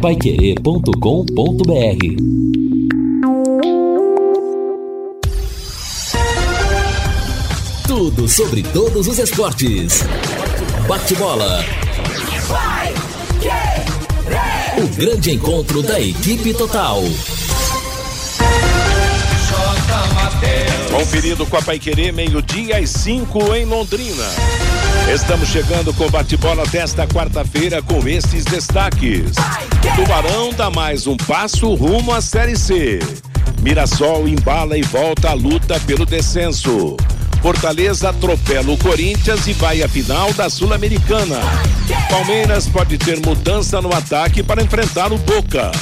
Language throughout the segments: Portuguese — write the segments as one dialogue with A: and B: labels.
A: paiquerê.com.br Tudo sobre todos os esportes. Bate-bola. O grande encontro da equipe total.
B: Conferido com a Paiquerê, meio-dia às 5 em Londrina. Estamos chegando com bate-bola desta quarta-feira com estes destaques. Tubarão dá mais um passo rumo à Série C. Mirassol embala e volta à luta pelo descenso. Fortaleza atropela o Corinthians e vai à final da Sul-Americana. Palmeiras pode ter mudança no ataque para enfrentar o Boca.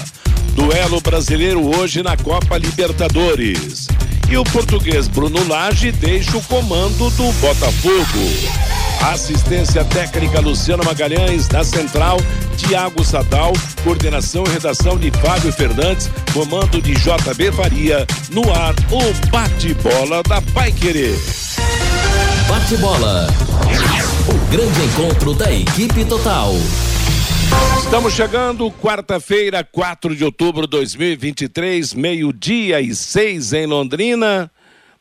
B: Duelo brasileiro hoje na Copa Libertadores. E o português Bruno Lage deixa o comando do Botafogo. Assistência técnica Luciano Magalhães, na central, Tiago Sadal, coordenação e redação de Fábio Fernandes, comando de JB Faria, no ar, o bate-bola da Pai Querer.
A: Bate-bola. O grande encontro da equipe total.
B: Estamos chegando, quarta-feira, 4 de outubro de 2023, meio-dia e seis em Londrina.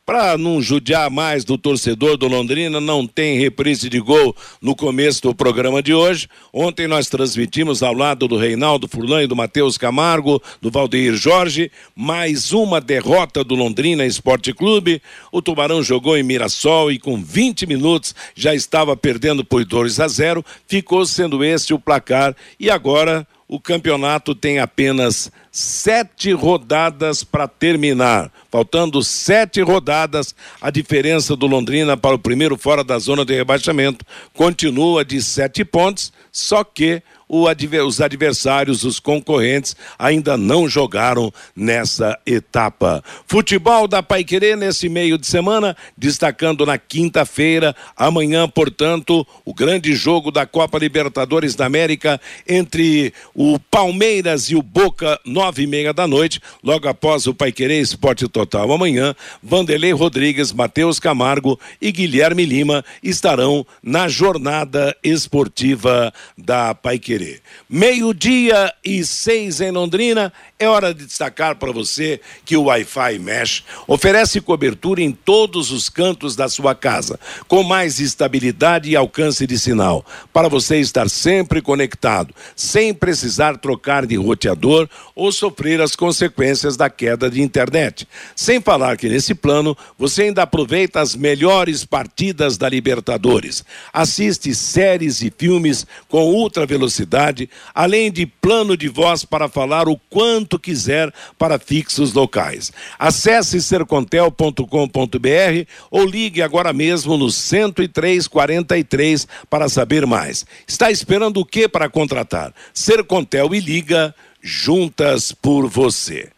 B: Para não judiar mais do torcedor do Londrina, não tem reprise de gol no começo do programa de hoje. Ontem nós transmitimos ao lado do Reinaldo Furlan e do Matheus Camargo, do Valdeir Jorge, mais uma derrota do Londrina Esporte Clube. O Tubarão jogou em Mirassol e com 20 minutos já estava perdendo por 2 a 0. Ficou sendo este o placar e agora o campeonato tem apenas sete rodadas para terminar. Faltando sete rodadas, a diferença do Londrina para o primeiro fora da zona de rebaixamento continua de sete pontos, só que os adversários, os concorrentes, ainda não jogaram nessa etapa. Futebol da Paiquerê nesse meio de semana, destacando na quinta-feira, amanhã, portanto, o grande jogo da Copa Libertadores da América entre o Palmeiras e o Boca, nove e meia da noite, logo após o Paiquerê Esporte Total. Amanhã, Vanderlei Rodrigues, Matheus Camargo e Guilherme Lima estarão na jornada esportiva da Paiquerê. Querer. Meio-dia e seis em Londrina. É hora de destacar para você que o Wi-Fi Mesh oferece cobertura em todos os cantos da sua casa, com mais estabilidade e alcance de sinal, para você estar sempre conectado, sem precisar trocar de roteador ou sofrer as consequências da queda de internet. Sem falar que nesse plano você ainda aproveita as melhores partidas da Libertadores. Assiste séries e filmes com ultra velocidade, além de plano de voz para falar o quanto quiser para fixos locais. Acesse sercontel.com.br ou ligue agora mesmo no 10343 para saber mais. Está esperando o que para contratar? Sercontel e liga juntas por você.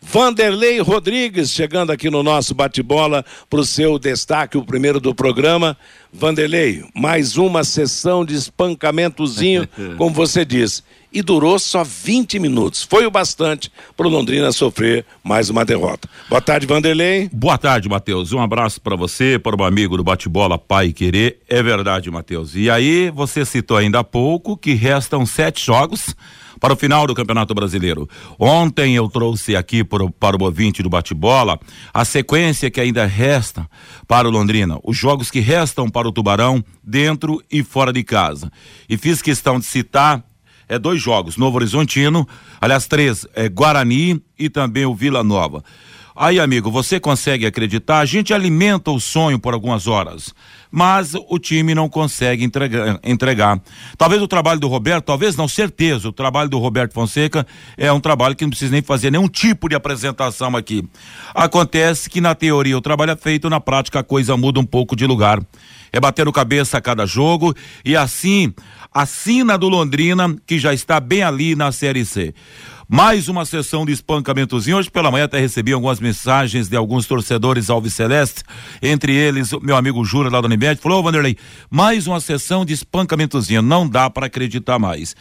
B: Vanderlei Rodrigues chegando aqui no nosso bate-bola para o seu destaque, o primeiro do programa. Vanderlei, mais uma sessão de espancamentozinho, como você disse. E durou só 20 minutos. Foi o bastante para o Londrina sofrer mais uma derrota. Boa tarde, Vanderlei.
C: Boa tarde, Matheus. Um abraço para você, para o amigo do bate-bola Pai Querer. É verdade, Matheus. E aí, você citou ainda há pouco que restam sete jogos para o final do Campeonato Brasileiro. Ontem eu trouxe aqui para, o ouvinte do bate-bola a sequência que ainda resta para o Londrina, os jogos que restam para o Tubarão dentro e fora de casa. E fiz questão de citar é dois jogos, Novo Horizontino, aliás, três, é Guarani e também o Vila Nova. Aí, amigo, você consegue acreditar? A gente alimenta o sonho por algumas horas, mas o time não consegue entregar, entregar. Talvez o trabalho do Roberto, talvez não, certeza, o trabalho do Roberto Fonseca é um trabalho que não precisa nem fazer nenhum tipo de apresentação aqui. Acontece que na teoria o trabalho é feito, na prática a coisa muda um pouco de lugar. É bater cabeça a cada jogo e assim, a do Londrina, que já está bem ali na Série C. Mais uma sessão de espancamentozinho. Hoje pela manhã até recebi algumas mensagens de alguns torcedores Alves Celeste, entre eles meu amigo Júlio lá da Unimed, falou, ô Vanderlei, mais uma sessão de espancamentozinho, não dá para acreditar mais.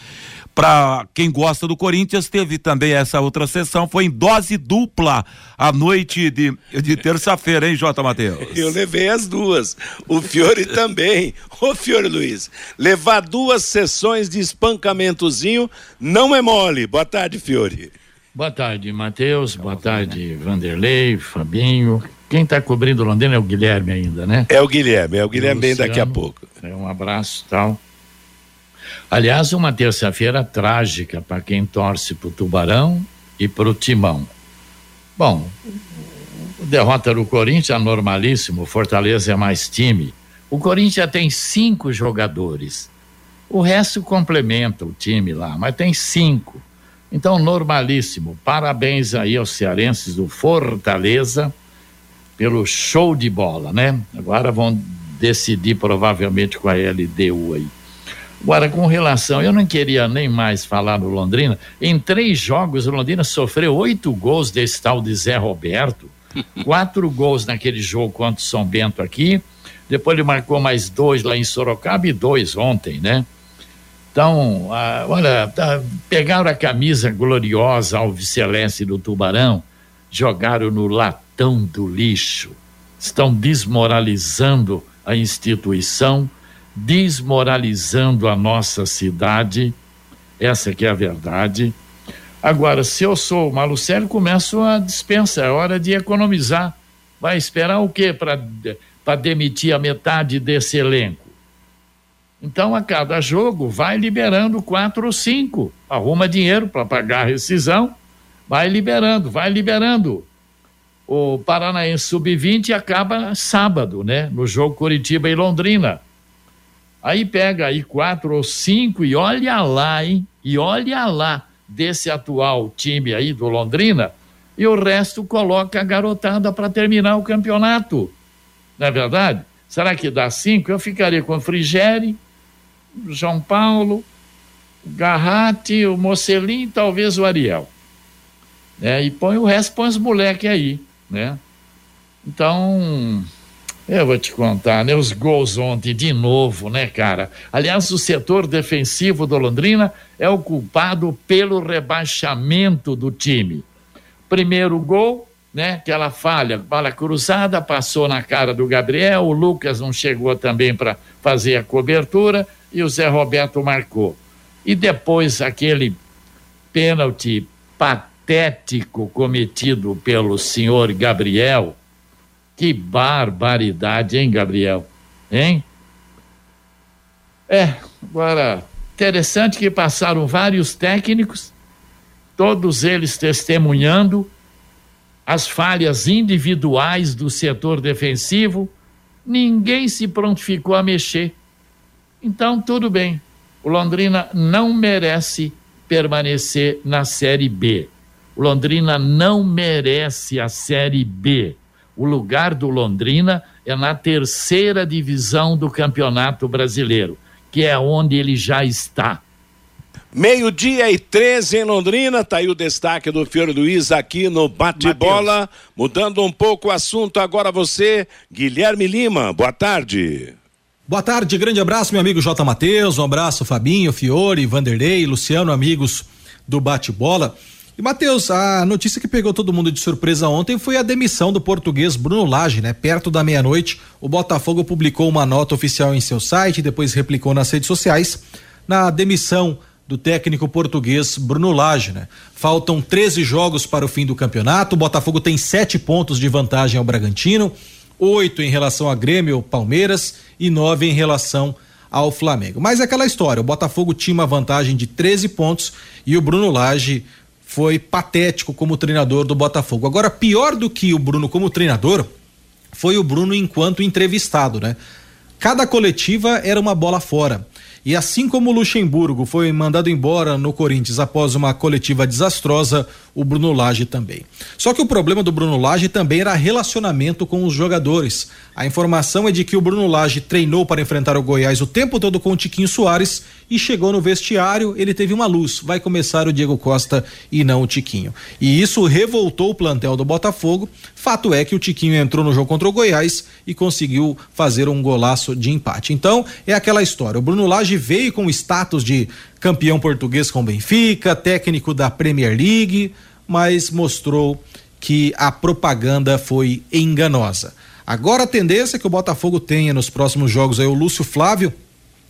C: Para quem gosta do Corinthians, teve também essa outra sessão, foi em dose dupla à noite de, de terça-feira, hein, Jota Matheus?
B: Eu levei as duas. O Fiore também. Ô, Fiore Luiz, levar duas sessões de espancamentozinho não é mole. Boa tarde, Fiore.
D: Boa tarde, Matheus. Boa tarde, Vanderlei, Fabinho. Quem está cobrindo Londrina é o Guilherme ainda, né?
B: É o Guilherme, é o Guilherme bem daqui a pouco.
D: É um abraço tal. Aliás, uma terça-feira trágica para quem torce para o Tubarão e para o Timão. Bom, derrota do Corinthians é normalíssimo, Fortaleza é mais time. O Corinthians tem cinco jogadores. O resto complementa o time lá, mas tem cinco. Então, normalíssimo. Parabéns aí aos cearenses do Fortaleza pelo show de bola, né? Agora vão decidir provavelmente com a LDU aí. Agora, com relação, eu não queria nem mais falar no Londrina. Em três jogos, o Londrina sofreu oito gols desse tal de Zé Roberto. Quatro gols naquele jogo contra o São Bento aqui. Depois ele marcou mais dois lá em Sorocaba e dois ontem, né? Então, ah, olha, tá, pegaram a camisa gloriosa alviceleste do Tubarão, jogaram no latão do lixo. Estão desmoralizando a instituição desmoralizando a nossa cidade. Essa que é a verdade. Agora, se eu sou o Malucelli, começo a dispensa, é hora de economizar. Vai esperar o quê para demitir a metade desse elenco? Então, a cada jogo, vai liberando quatro ou cinco. Arruma dinheiro para pagar a rescisão, vai liberando, vai liberando. O Paranaense Sub-20 acaba sábado, né? No jogo Curitiba e Londrina. Aí pega aí quatro ou cinco e olha lá, hein? E olha lá desse atual time aí do Londrina e o resto coloca a garotada para terminar o campeonato. Não é verdade? Será que dá cinco? Eu ficaria com o Frigeri, João Paulo, Garratti, o Mocelin talvez o Ariel. É, e põe o resto, põe os moleques aí, né? Então, eu vou te contar, né? Os gols ontem de novo, né, cara? Aliás, o setor defensivo do Londrina é o culpado pelo rebaixamento do time. Primeiro gol, né? Aquela falha, bala cruzada, passou na cara do Gabriel, o Lucas não chegou também para fazer a cobertura e o Zé Roberto marcou. E depois aquele pênalti patético cometido pelo senhor Gabriel, que barbaridade, hein, Gabriel? Hein? É, agora, interessante que passaram vários técnicos, todos eles testemunhando as falhas individuais do setor defensivo, ninguém se prontificou a mexer. Então, tudo bem. O Londrina não merece permanecer na Série B. O Londrina não merece a Série B. O lugar do Londrina é na terceira divisão do Campeonato Brasileiro, que é onde ele já está.
B: Meio-dia e 13 em Londrina, tá aí o destaque do Fiore Luiz aqui no Bate-Bola. Mudando um pouco o assunto, agora você, Guilherme Lima, boa tarde.
E: Boa tarde, grande abraço, meu amigo J. Matheus, um abraço, Fabinho, Fiore, Vanderlei, Luciano, amigos do Bate-Bola. E Matheus, a notícia que pegou todo mundo de surpresa ontem foi a demissão do português Bruno Lage, né? Perto da meia-noite, o Botafogo publicou uma nota oficial em seu site, depois replicou nas redes sociais, na demissão do técnico português Bruno Lage, né? Faltam 13 jogos para o fim do campeonato, o Botafogo tem sete pontos de vantagem ao Bragantino, oito em relação a Grêmio, Palmeiras e nove em relação ao Flamengo. Mas é aquela história, o Botafogo tinha uma vantagem de 13 pontos e o Bruno Lage foi patético como treinador do Botafogo. Agora, pior do que o Bruno como treinador foi o Bruno enquanto entrevistado, né? Cada coletiva era uma bola fora. E assim como o Luxemburgo foi mandado embora no Corinthians após uma coletiva desastrosa, o Bruno Lage também. Só que o problema do Bruno Lage também era relacionamento com os jogadores. A informação é de que o Bruno Lage treinou para enfrentar o Goiás o tempo todo com o Tiquinho Soares e chegou no vestiário, ele teve uma luz, vai começar o Diego Costa e não o Tiquinho. E isso revoltou o plantel do Botafogo. Fato é que o Tiquinho entrou no jogo contra o Goiás e conseguiu fazer um golaço de empate. Então, é aquela história. O Bruno Lage veio com o status de campeão português com o Benfica, técnico da Premier League, mas mostrou que a propaganda foi enganosa. Agora a tendência é que o Botafogo tenha nos próximos jogos aí o Lúcio Flávio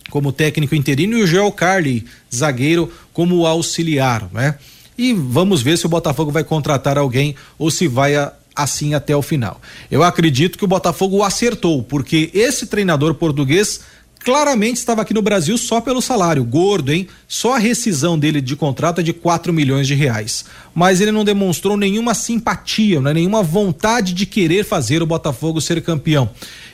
E: como técnico interino e o Joel Carli, zagueiro, como auxiliar, né? E vamos ver se o Botafogo vai contratar alguém ou se vai a, assim até o final. Eu acredito que o Botafogo acertou, porque esse treinador português claramente estava aqui no Brasil só pelo salário, gordo, hein? Só a rescisão dele de contrato é de 4 milhões de reais. Mas ele não demonstrou nenhuma simpatia, né? nenhuma vontade de querer fazer o Botafogo ser campeão.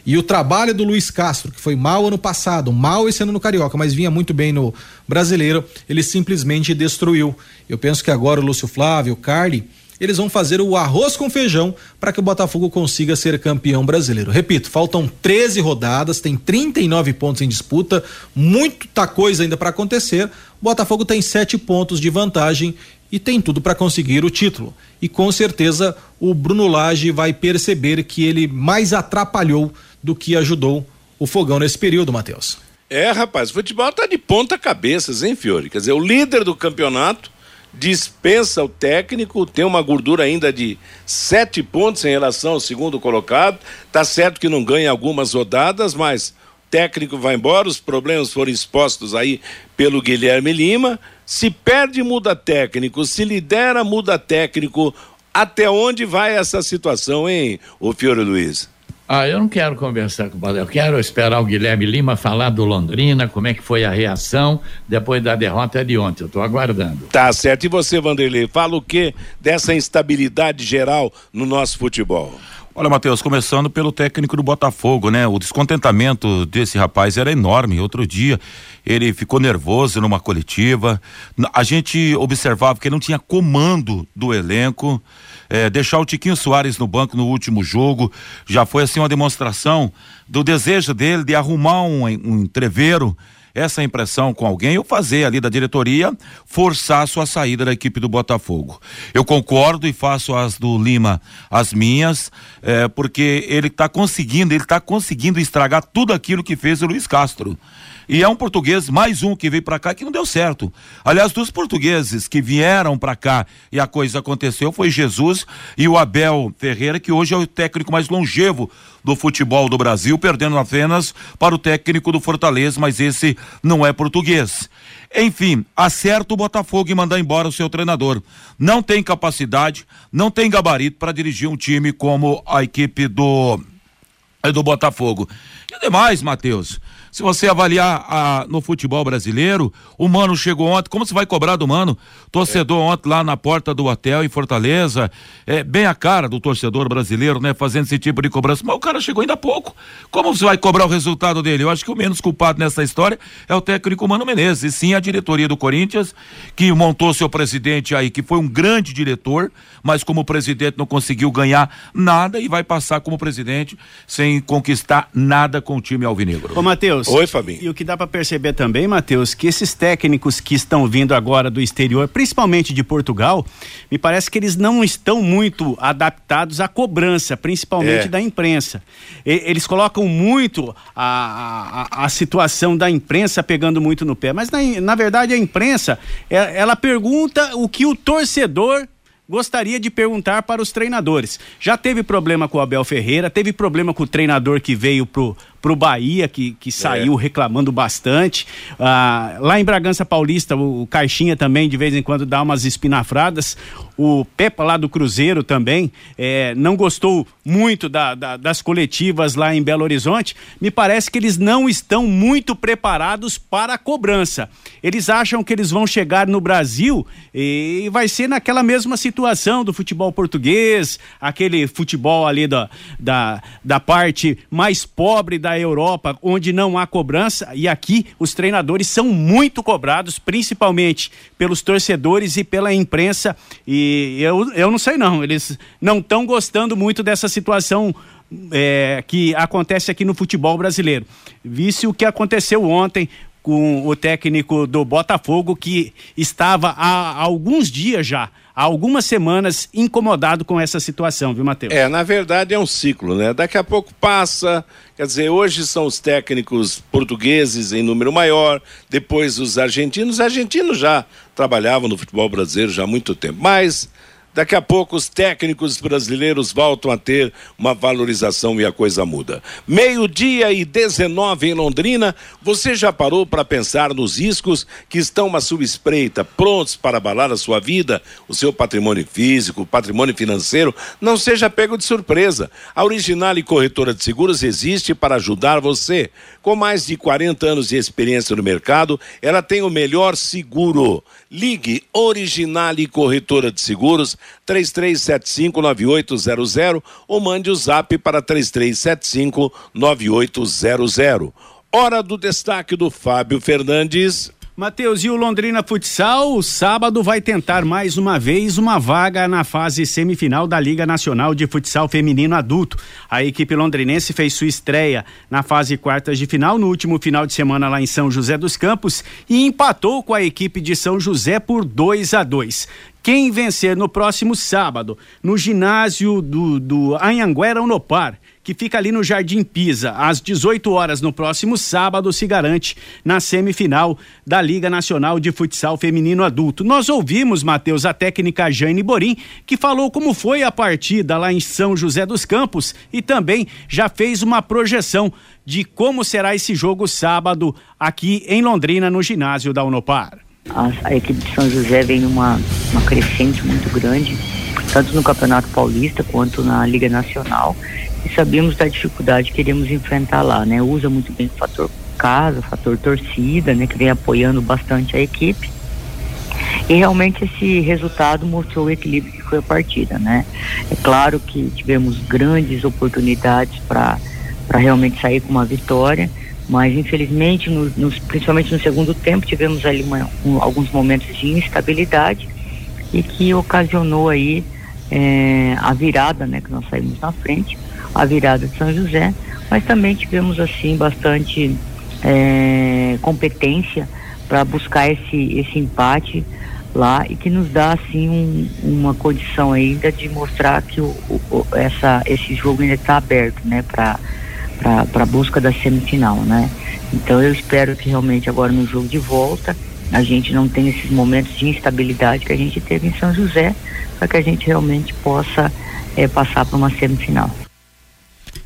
E: E o trabalho do Luiz Castro, que foi mal ano passado, mal esse ano no Carioca, mas vinha muito bem no brasileiro, ele simplesmente destruiu. Eu penso que agora o Lúcio Flávio, o Carli, eles vão fazer o arroz com feijão para que o Botafogo consiga ser campeão brasileiro. Repito, faltam 13 rodadas, tem 39 pontos em disputa, muita coisa ainda para acontecer. O Botafogo tem sete pontos de vantagem e tem tudo para conseguir o título. E com certeza o Bruno Lage vai perceber que ele mais atrapalhou do que ajudou o Fogão nesse período, Matheus.
B: É, rapaz, o futebol tá de ponta cabeças, hein, Fiore? Quer dizer, o líder do campeonato dispensa o técnico, tem uma gordura ainda de sete pontos em relação ao segundo colocado. Tá certo que não ganha algumas rodadas, mas o técnico vai embora, os problemas foram expostos aí pelo Guilherme Lima. Se perde, muda técnico, se lidera, muda técnico. Até onde vai essa situação, hein, o Fiore Luiz?
D: Ah, eu não quero conversar com o Balé, eu quero esperar o Guilherme Lima falar do Londrina, como é que foi a reação depois da derrota de ontem. Eu estou aguardando.
B: Tá certo. E você, Vanderlei, fala o que dessa instabilidade geral no nosso futebol?
C: Olha, Matheus, começando pelo técnico do Botafogo, né? O descontentamento desse rapaz era enorme. Outro dia ele ficou nervoso numa coletiva. A gente observava que ele não tinha comando do elenco é, deixar o Tiquinho Soares no banco no último jogo já foi assim uma demonstração do desejo dele de arrumar um, um entreveiro essa impressão com alguém ou fazer ali da diretoria forçar a sua saída da equipe do Botafogo. Eu concordo e faço as do Lima as minhas, é, porque ele está conseguindo, ele está conseguindo estragar tudo aquilo que fez o Luiz Castro. E é um português, mais um que veio para cá que não deu certo. Aliás, dos portugueses que vieram para cá e a coisa aconteceu foi Jesus e o Abel Ferreira, que hoje é o técnico mais longevo do futebol do Brasil, perdendo apenas para o técnico do Fortaleza, mas esse não é português. Enfim, acerta o Botafogo em mandar embora o seu treinador. Não tem capacidade, não tem gabarito para dirigir um time como a equipe do do Botafogo. E demais, Matheus. Se você avaliar a, no futebol brasileiro, o Mano chegou ontem, como você vai cobrar do Mano? Torcedor é. ontem lá na porta do hotel em Fortaleza, é bem a cara do torcedor brasileiro, né? Fazendo esse tipo de cobrança, mas o cara chegou ainda há pouco. Como você vai cobrar o resultado dele? Eu acho que o menos culpado nessa história é o técnico Mano Menezes, e sim a diretoria do Corinthians, que montou seu presidente aí, que foi um grande diretor, mas como presidente não conseguiu ganhar nada e vai passar como presidente sem conquistar nada com o time alvinegro.
F: Ô, Matheus,
B: Matheus. Oi, Fabinho.
F: E o que dá para perceber também, Matheus, que esses técnicos que estão vindo agora do exterior, principalmente de Portugal, me parece que eles não estão muito adaptados à cobrança, principalmente é. da imprensa. E, eles colocam muito a, a, a, situação da imprensa pegando muito no pé, mas na, na verdade a imprensa, é, ela pergunta o que o torcedor gostaria de perguntar para os treinadores. Já teve problema com o Abel Ferreira, teve problema com o treinador que veio pro pro Bahia, que, que saiu é. reclamando bastante. Ah, lá em Bragança Paulista, o, o, Caixinha também de vez em quando dá umas espinafradas. O Pepa lá do Cruzeiro também é, não gostou muito da, da, das coletivas lá em Belo Horizonte. Me parece que eles não estão muito preparados para a cobrança. Eles acham que eles vão chegar no Brasil e vai ser naquela mesma situação do futebol português, aquele futebol ali da, da, da parte mais pobre da Europa, onde não há cobrança, e aqui os treinadores são muito cobrados, principalmente pelos torcedores e pela imprensa. E eu, eu não sei não, eles não estão gostando muito dessa situação é, que acontece aqui no futebol brasileiro. Visse o que aconteceu ontem com o técnico do Botafogo, que estava há alguns dias já há algumas semanas incomodado com essa situação, viu, Matheus?
B: É, na verdade é um ciclo, né? Daqui a pouco passa, quer dizer, hoje são os técnicos portugueses em número maior, depois os argentinos. Os argentinos já trabalhavam no futebol brasileiro já há muito tempo, mas Daqui a pouco os técnicos brasileiros voltam a ter uma valorização e a coisa muda. Meio-dia e 19 em Londrina. Você já parou para pensar nos riscos que estão à sua espreita, prontos para abalar a sua vida, o seu patrimônio físico, patrimônio financeiro? Não seja pego de surpresa. A Original e Corretora de Seguros existe para ajudar você. Com mais de 40 anos de experiência no mercado, ela tem o melhor seguro. Ligue Original e Corretora de Seguros 33759800 ou mande o zap para 33759800. Hora do destaque do Fábio Fernandes.
F: Matheus, e o Londrina Futsal, sábado vai tentar mais uma vez uma vaga na fase semifinal da Liga Nacional de Futsal Feminino Adulto. A equipe londrinense fez sua estreia na fase quartas de final no último final de semana lá em São José dos Campos e empatou com a equipe de São José por 2 a 2. Quem vencer no próximo sábado, no ginásio do, do Anhanguera Unopar, que fica ali no Jardim Pisa, às 18 horas no próximo sábado, se garante na semifinal da Liga Nacional de Futsal Feminino Adulto. Nós ouvimos, Matheus, a técnica Jane Borim, que falou como foi a partida lá em São José dos Campos e também já fez uma projeção de como será esse jogo sábado aqui em Londrina, no ginásio da Unopar.
G: A, a, equipe de São José vem numa uma crescente muito grande, tanto no Campeonato Paulista quanto na Liga Nacional. E sabemos da dificuldade que iremos enfrentar lá, né? Usa muito bem o fator casa, o fator torcida, né? Que vem apoiando bastante a equipe. E realmente esse resultado mostrou o equilíbrio que foi a partida, né? É claro que tivemos grandes oportunidades para realmente sair com uma vitória mas infelizmente, no, principalmente no segundo tempo, tivemos ali uma, um, alguns momentos de instabilidade e que ocasionou aí é, a virada, né, que nós saímos na frente, a virada de São José, mas também tivemos assim bastante é, competência para buscar esse, esse empate lá e que nos dá assim um, uma condição ainda de mostrar que o, o, essa, esse jogo ainda está aberto, né, para para a busca da semifinal, né? Então eu espero que realmente agora no jogo de volta a gente não tenha esses momentos de instabilidade que a gente teve em São José, para que a gente realmente possa é, passar para uma semifinal.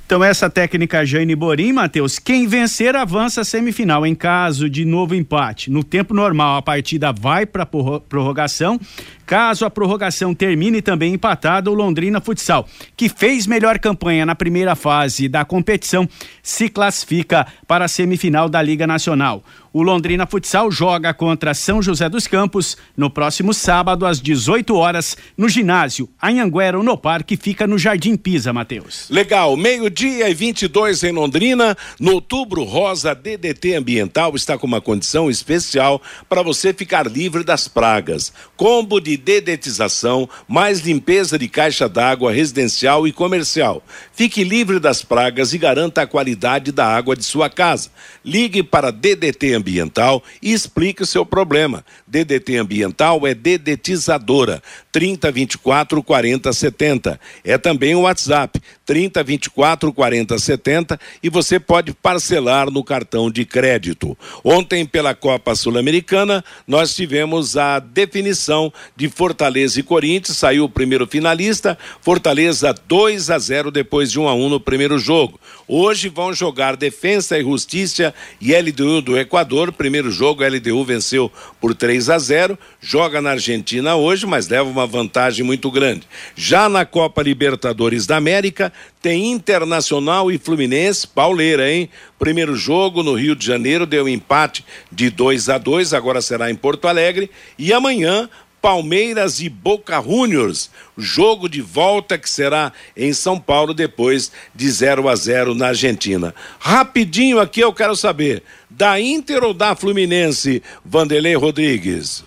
F: Então, essa técnica Jane Borim, Matheus, quem vencer avança a semifinal. Em caso de novo empate, no tempo normal, a partida vai para prorrogação Caso a prorrogação termine também empatada, o Londrina Futsal, que fez melhor campanha na primeira fase da competição, se classifica para a semifinal da Liga Nacional. O Londrina Futsal joga contra São José dos Campos no próximo sábado às 18 horas no ginásio Anhanguera no Parque, fica no Jardim Pisa, Matheus.
B: Legal, meio-dia e 22 em Londrina, no Outubro Rosa DDT Ambiental está com uma condição especial para você ficar livre das pragas. Combo de dedetização, mais limpeza de caixa d'água residencial e comercial. Fique livre das pragas e garanta a qualidade da água de sua casa. Ligue para DDT Ambiental e explique o seu problema. DDT Ambiental é dedetizadora 3024 40 70. É também o WhatsApp 3024 40 70 e você pode parcelar no cartão de crédito. Ontem pela Copa Sul-Americana nós tivemos a definição de Fortaleza e Corinthians, saiu o primeiro finalista, Fortaleza 2 a 0 depois de 1 a 1 no primeiro jogo. Hoje vão jogar Defensa e Justiça e LDU do Equador. Primeiro jogo, LDU venceu por 3 a 0. Joga na Argentina hoje, mas leva uma vantagem muito grande. Já na Copa Libertadores da América, tem Internacional e Fluminense, pauleira, hein? Primeiro jogo no Rio de Janeiro deu empate de 2 a 2, agora será em Porto Alegre. E amanhã Palmeiras e Boca Juniors. Jogo de volta que será em São Paulo depois de 0 a 0 na Argentina. Rapidinho aqui eu quero saber, da Inter ou da Fluminense, Vanderlei Rodrigues?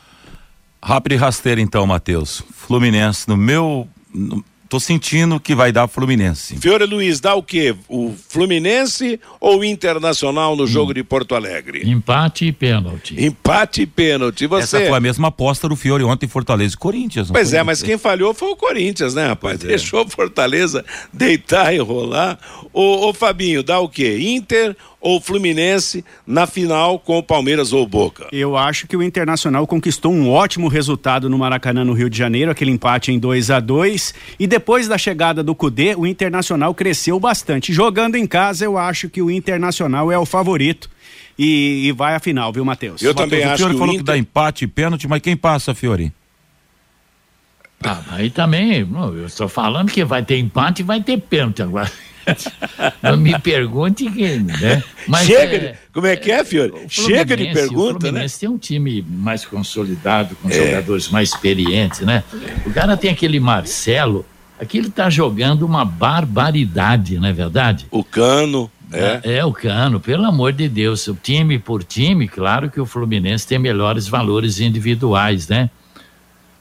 C: Rápido e rasteiro então, Matheus. Fluminense, no meu. Tô sentindo que vai dar Fluminense.
B: Fiore Luiz, dá o quê? O Fluminense ou o Internacional no jogo de Porto Alegre?
D: Empate e pênalti.
B: Empate e pênalti. Você...
C: Essa foi a mesma aposta do Fiore ontem em Fortaleza e Corinthians.
B: Pois
C: foi?
B: é, mas quem falhou foi o Corinthians, né, rapaz? Pois Deixou o é. Fortaleza deitar e rolar. Ô, ô Fabinho, dá o quê? Inter ou Fluminense na final com o Palmeiras ou Boca?
F: Eu acho que o Internacional conquistou um ótimo resultado no Maracanã, no Rio de Janeiro, aquele empate em 2 a 2 e depois da chegada do Cudê, o Internacional cresceu bastante. Jogando em casa, eu acho que o Internacional é o favorito. E, e vai à final, viu, Matheus?
C: Eu
F: Mateus,
C: também acho. O Fiore falou Inter... que dá empate e pênalti, mas quem passa, Fiore?
D: Ah, aí também, eu estou falando que vai ter empate e vai ter pênalti agora. Não me pergunte que, né?
B: Mas Chega, é, como é que é, Fiore? Chega de pergunta, o
D: né? Fluminense né? tem um time mais consolidado, com é. jogadores mais experientes, né? O cara tem aquele Marcelo, aqui ele tá jogando uma barbaridade, não é verdade?
B: O Cano,
D: é. é. é. o Cano, pelo amor de Deus, time por time, claro que o Fluminense tem melhores valores individuais, né?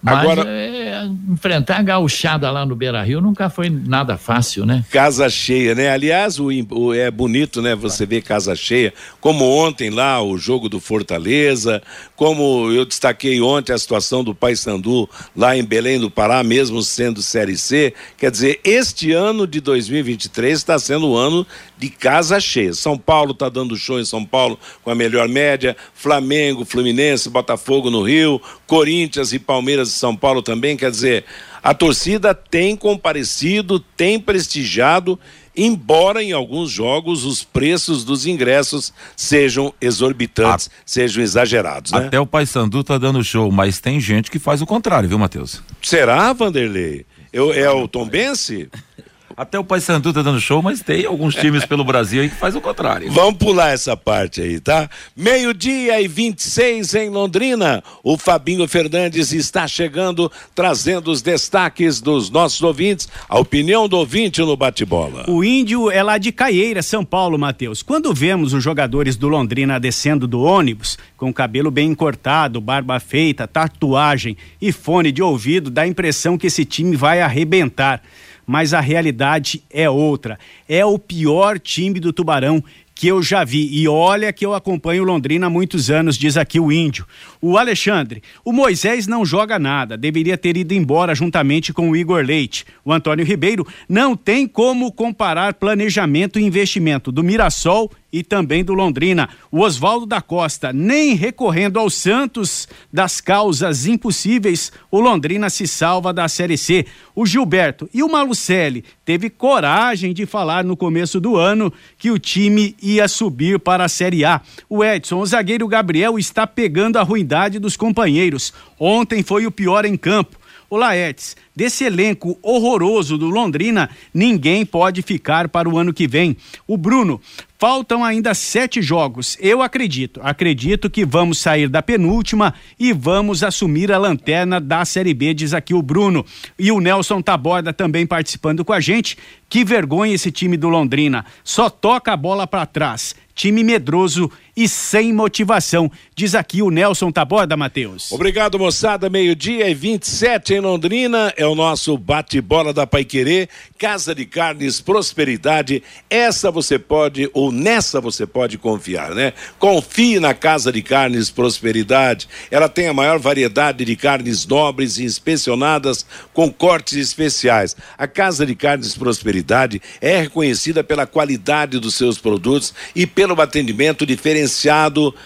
D: Mas Agora, é, enfrentar a gauchada lá no Beira Rio nunca foi nada fácil, né?
B: Casa cheia, né? Aliás, o, o, é bonito, né? Você ver casa cheia, como ontem lá o jogo do Fortaleza, como eu destaquei ontem a situação do Paysandu lá em Belém do Pará, mesmo sendo Série C. Quer dizer, este ano de 2023 está sendo o ano de casa cheia. São Paulo está dando show em São Paulo com a melhor média, Flamengo, Fluminense, Botafogo no Rio, Corinthians e Palmeiras de São Paulo também, quer dizer, a torcida tem comparecido, tem prestigiado, embora em alguns jogos os preços dos ingressos sejam exorbitantes, sejam exagerados. Né?
C: Até o Paysandu tá dando show, mas tem gente que faz o contrário, viu, Matheus?
B: Será, Vanderlei? Eu, é o Tom Bense?
C: Até o Paysandu tá dando show, mas tem alguns times pelo Brasil aí que faz o contrário.
B: Vamos pular essa parte aí, tá? Meio-dia e 26 em Londrina. O Fabinho Fernandes está chegando, trazendo os destaques dos nossos ouvintes, a opinião do ouvinte no bate-bola.
F: O índio é lá de Caieira, São Paulo, Matheus. Quando vemos os jogadores do Londrina descendo do ônibus, com cabelo bem cortado, barba feita, tatuagem e fone de ouvido, dá a impressão que esse time vai arrebentar mas a realidade é outra. É o pior time do Tubarão que eu já vi. E olha que eu acompanho Londrina há muitos anos, diz aqui o índio. O Alexandre, o Moisés não joga nada, deveria ter ido embora juntamente com o Igor Leite. O Antônio Ribeiro não tem como comparar planejamento e investimento do Mirassol e também do Londrina. O Oswaldo da Costa, nem recorrendo aos Santos das causas impossíveis, o Londrina se salva da Série C. O Gilberto e o Malucelli teve coragem de falar no começo do ano que o time ia subir para a Série A. O Edson, o zagueiro Gabriel está pegando a ruindade dos companheiros. Ontem foi o pior em campo. O Laertes, desse elenco horroroso do Londrina, ninguém pode ficar para o ano que vem. O Bruno, Faltam ainda sete jogos. Eu acredito, acredito que vamos sair da penúltima e vamos assumir a lanterna da Série B, diz aqui o Bruno. E o Nelson Taborda também participando com a gente. Que vergonha esse time do Londrina. Só toca a bola para trás. Time medroso e sem motivação. Diz aqui o Nelson Taborda, Matheus.
B: Obrigado, moçada. Meio-dia e 27 em Londrina. É o nosso bate-bola da Paiquerê. Casa de Carnes Prosperidade. Essa você pode, ou nessa você pode confiar, né? Confie na Casa de Carnes Prosperidade. Ela tem a maior variedade de carnes nobres e inspecionadas com cortes especiais. A Casa de Carnes Prosperidade é reconhecida pela qualidade dos seus produtos e pelo atendimento diferenciado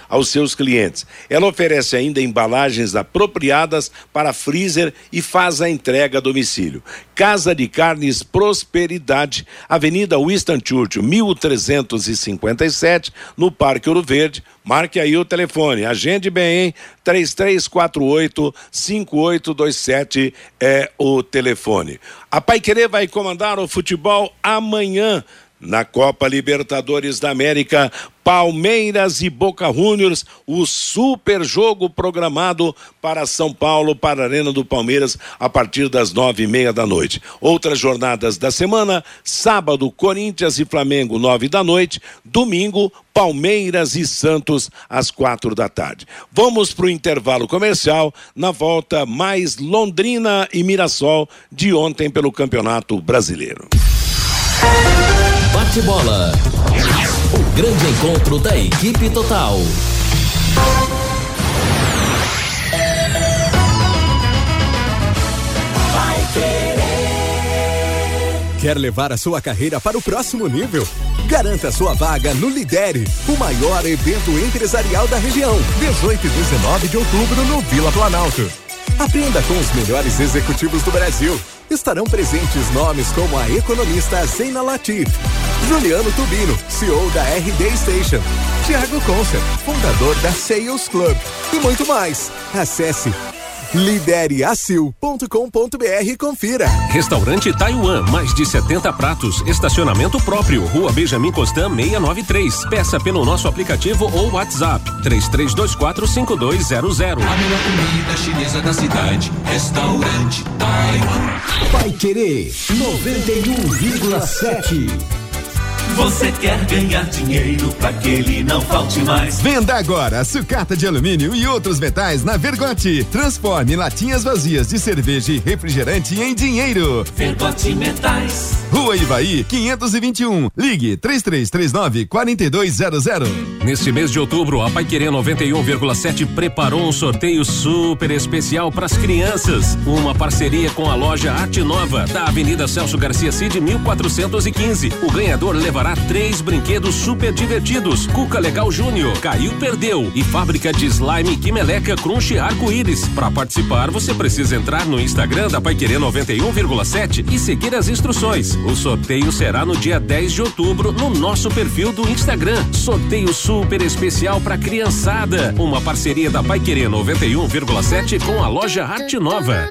B: aos seus clientes. Ela oferece ainda embalagens apropriadas para freezer e faz a entrega a domicílio. Casa de Carnes Prosperidade, Avenida Winston Churchill, 1357, no Parque Ouro Verde. Marque aí o telefone. Agende bem, hein? 3348-5827 é o telefone. A Pai Querer vai comandar o futebol amanhã Na Copa Libertadores da América, Palmeiras e Boca Juniors, o super jogo programado para São Paulo, para a Arena do Palmeiras, a partir das nove e meia da noite. Outras jornadas da semana, sábado, Corinthians e Flamengo, nove da noite, domingo, Palmeiras e Santos, às quatro da tarde. Vamos para o intervalo comercial, na volta mais Londrina e Mirassol de ontem pelo Campeonato Brasileiro.
A: Bate bola. O grande encontro da equipe total.
H: Quer levar a sua carreira para o próximo nível? Garanta sua vaga no Lidere, o maior evento empresarial da região. 18 e 19 de outubro no Vila Planalto. Aprenda com os melhores executivos do Brasil. Estarão presentes nomes como a economista Zeina Latif, Juliano Tubino, CEO da RD Station, Thiago Concer, fundador da Sales Club e muito mais. Acesse lidereacil.com.br e confira.
I: Restaurante Taiwan, mais de 70 pratos, estacionamento próprio, Rua Benjamin Constant 693. Peça pelo nosso aplicativo ou WhatsApp 33245200.
J: A melhor comida chinesa da cidade, Restaurante Taiwan.
K: Vai querer 91,7.
J: Você quer ganhar dinheiro para que ele não falte mais?
L: Venda agora sucata de alumínio e outros metais na Vergote. Transforme latinhas vazias de cerveja e refrigerante em dinheiro.
J: Vergote Metais.
L: Rua Ivaí, 521. Ligue 3339 4200.
I: Neste mês de outubro, a Paiquerê 91,7 preparou um sorteio super especial para as crianças. Uma parceria com a loja Arte Nova, da Avenida Celso Garcia Cid, 1415. O ganhador levará três brinquedos super divertidos. Cuca Legal Júnior, Caiu Perdeu e fábrica de slime Quimeleca Crunch Arco-Íris. Para participar, você precisa entrar no Instagram da Paiquerê 91,7 e seguir as instruções. O sorteio será no dia 10 de outubro no nosso perfil do Instagram. Sorteio super especial para criançada. Uma parceria da Paiquerê 91,7 com a loja Arte Nova.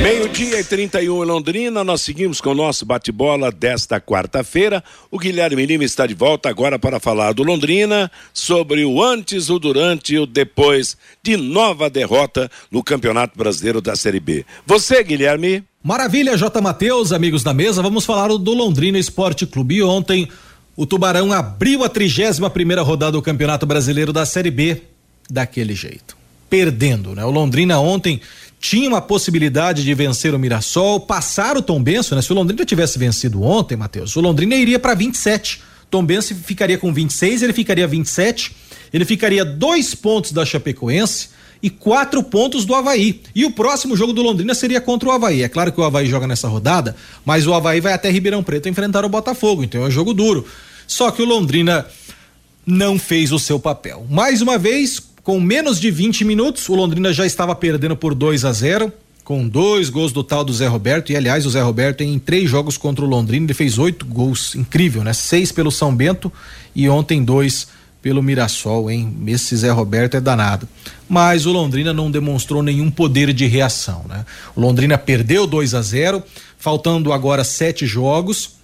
B: Meio-dia e 31 em Londrina, nós seguimos com o nosso bate-bola desta quarta-feira. O Guilherme Lima está de volta agora para falar do Londrina, sobre o antes, o durante e o depois de nova derrota no Campeonato Brasileiro da Série B. Você, Guilherme?
E: Maravilha, J. Matheus, amigos da mesa, vamos falar do Londrina Esporte Clube. E ontem o Tubarão abriu a 31 primeira rodada do Campeonato Brasileiro da Série B daquele jeito, perdendo, né? O Londrina ontem tinha uma possibilidade de vencer o Mirassol, passar o Tombense, né? Se o Londrina tivesse vencido ontem, Matheus, o Londrina iria para 27. Tombense ficaria com 26, ele ficaria 27, ele ficaria dois pontos da Chapecoense e quatro pontos do Havaí. E o próximo jogo do Londrina seria contra o Havaí. É claro que o Havaí joga nessa rodada, mas o Havaí vai até Ribeirão Preto enfrentar o Botafogo, então é um jogo duro. Só que o Londrina não fez o seu papel. Mais uma vez, com menos de 20 minutos, o Londrina já estava perdendo por 2 a 0 com dois gols do tal do Zé Roberto. E aliás, o Zé Roberto em três jogos contra o Londrina, ele fez oito gols. Incrível, né? Seis pelo São Bento e ontem dois pelo Mirassol, hein? Esse Zé Roberto é danado. Mas o Londrina não demonstrou nenhum poder de reação, né? O Londrina perdeu 2 a 0 faltando agora sete jogos.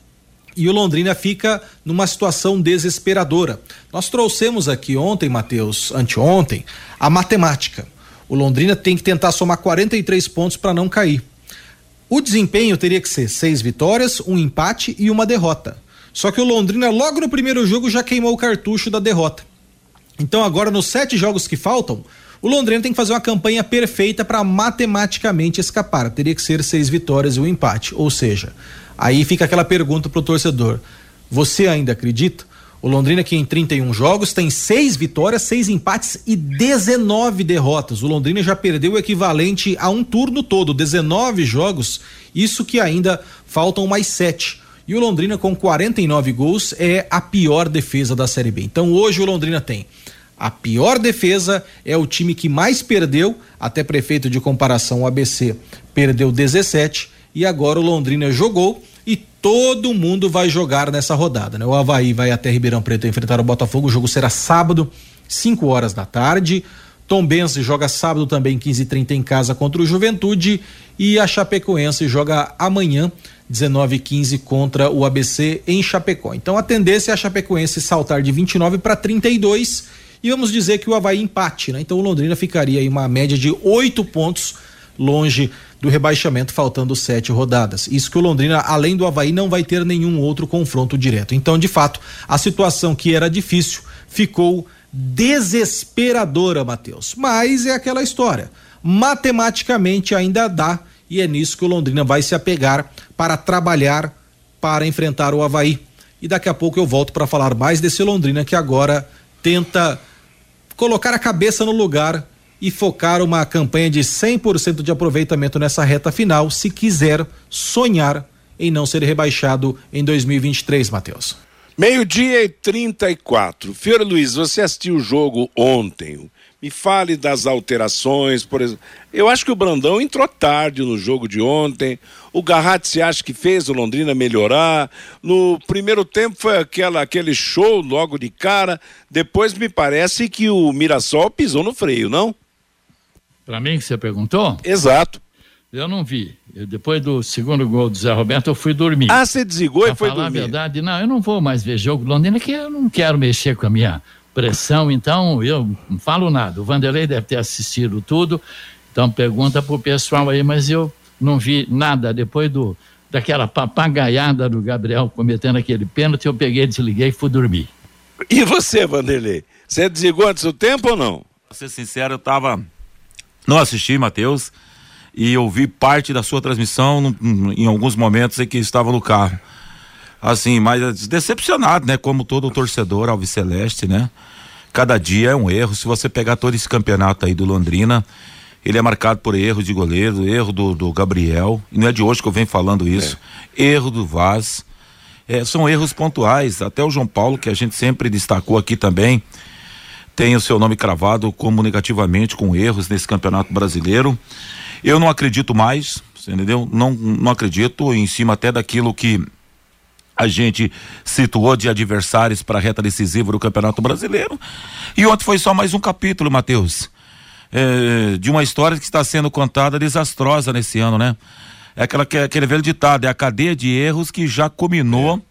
E: E o Londrina fica numa situação desesperadora. Nós trouxemos aqui ontem, Matheus, anteontem, a matemática. O Londrina tem que tentar somar 43 pontos para não cair. O desempenho teria que ser seis vitórias, um empate e uma derrota. Só que o Londrina, logo no primeiro jogo, já queimou o cartucho da derrota. Então, agora, nos sete jogos que faltam, o Londrina tem que fazer uma campanha perfeita para matematicamente escapar. Teria que ser seis vitórias e um empate. Ou seja, aí fica aquela pergunta pro torcedor: você ainda acredita? O Londrina, que em 31 jogos, tem seis vitórias, seis empates e 19 derrotas. O Londrina já perdeu o equivalente a um turno todo, 19 jogos, isso que ainda faltam mais sete. E o Londrina, com 49 gols, é a pior defesa da Série B. Então hoje o Londrina tem a pior defesa, é o time que mais perdeu, até prefeito de comparação o ABC perdeu 17 e agora o Londrina jogou e todo mundo vai jogar nessa rodada, né? O Havaí vai até Ribeirão Preto enfrentar o Botafogo, o jogo será sábado, 5 horas da tarde. Tom Benz joga sábado também 15h30 em casa contra o Juventude e a Chapecoense joga amanhã 19h15 contra o ABC em Chapecó. Então a tendência é a Chapecoense saltar de 29 para 32 e vamos dizer que o Havaí empate, né? Então o Londrina ficaria em uma média de oito pontos longe do rebaixamento, faltando sete rodadas. Isso que o Londrina, além do Havaí, não vai ter nenhum outro confronto direto. Então, de fato, a situação que era difícil ficou desesperadora, Matheus. Mas é aquela história. Matematicamente ainda dá, e é nisso que o Londrina vai se apegar para trabalhar para enfrentar o Havaí. E daqui a pouco eu volto para falar mais desse Londrina que agora tenta colocar a cabeça no lugar e focar uma campanha de 100% de aproveitamento nessa reta final, se quiser sonhar em não ser rebaixado em 2023, Matheus.
B: Meio-dia e 34. Fiore Luiz, você assistiu o jogo ontem. Me fale das alterações, por exemplo. Eu acho que o Brandão entrou tarde no jogo de ontem. O Garratti se acha que fez o Londrina melhorar. No primeiro tempo foi aquela, aquele show logo de cara. Depois me parece que o Mirassol pisou no freio, não?
D: Para mim que você perguntou?
B: Exato.
D: Eu não vi. Eu, depois do segundo gol do Zé Roberto, eu fui dormir.
B: Ah, você desligou
D: pra
B: e foi
D: falar
B: dormir?
D: a verdade, não, eu não vou mais ver jogo do Londrina, que eu não quero mexer com a minha pressão, então eu não falo nada. O Vanderlei deve ter assistido tudo, então pergunta pro pessoal aí, mas eu não vi nada. Depois do daquela papagaiada do Gabriel cometendo aquele pênalti, eu peguei, desliguei e fui dormir.
B: E você, Vanderlei? Você desligou antes do tempo ou não?
C: Pra ser sincero, eu tava. Não assisti, Matheus, e ouvi parte da sua transmissão em alguns momentos em que estava no carro. Assim, mas decepcionado, né? Como todo torcedor alviceleste, né? Cada dia é um erro. Se você pegar todo esse campeonato aí do Londrina, ele é marcado por erros de goleiro, erro do, do Gabriel, e não é de hoje que eu venho falando isso, erro do Vaz. É, são erros pontuais. Até o João Paulo, que a gente sempre destacou aqui também, tem o seu nome cravado comunicativamente com erros nesse campeonato brasileiro. Eu não acredito mais, entendeu? Não, não acredito, em cima até daquilo que a gente situou de adversários para a reta decisiva do Campeonato Brasileiro. E ontem foi só mais um capítulo, Matheus, é, de uma história que está sendo contada desastrosa nesse ano, né? É aquela, que- aquele velho ditado, é a cadeia de erros que já culminou é,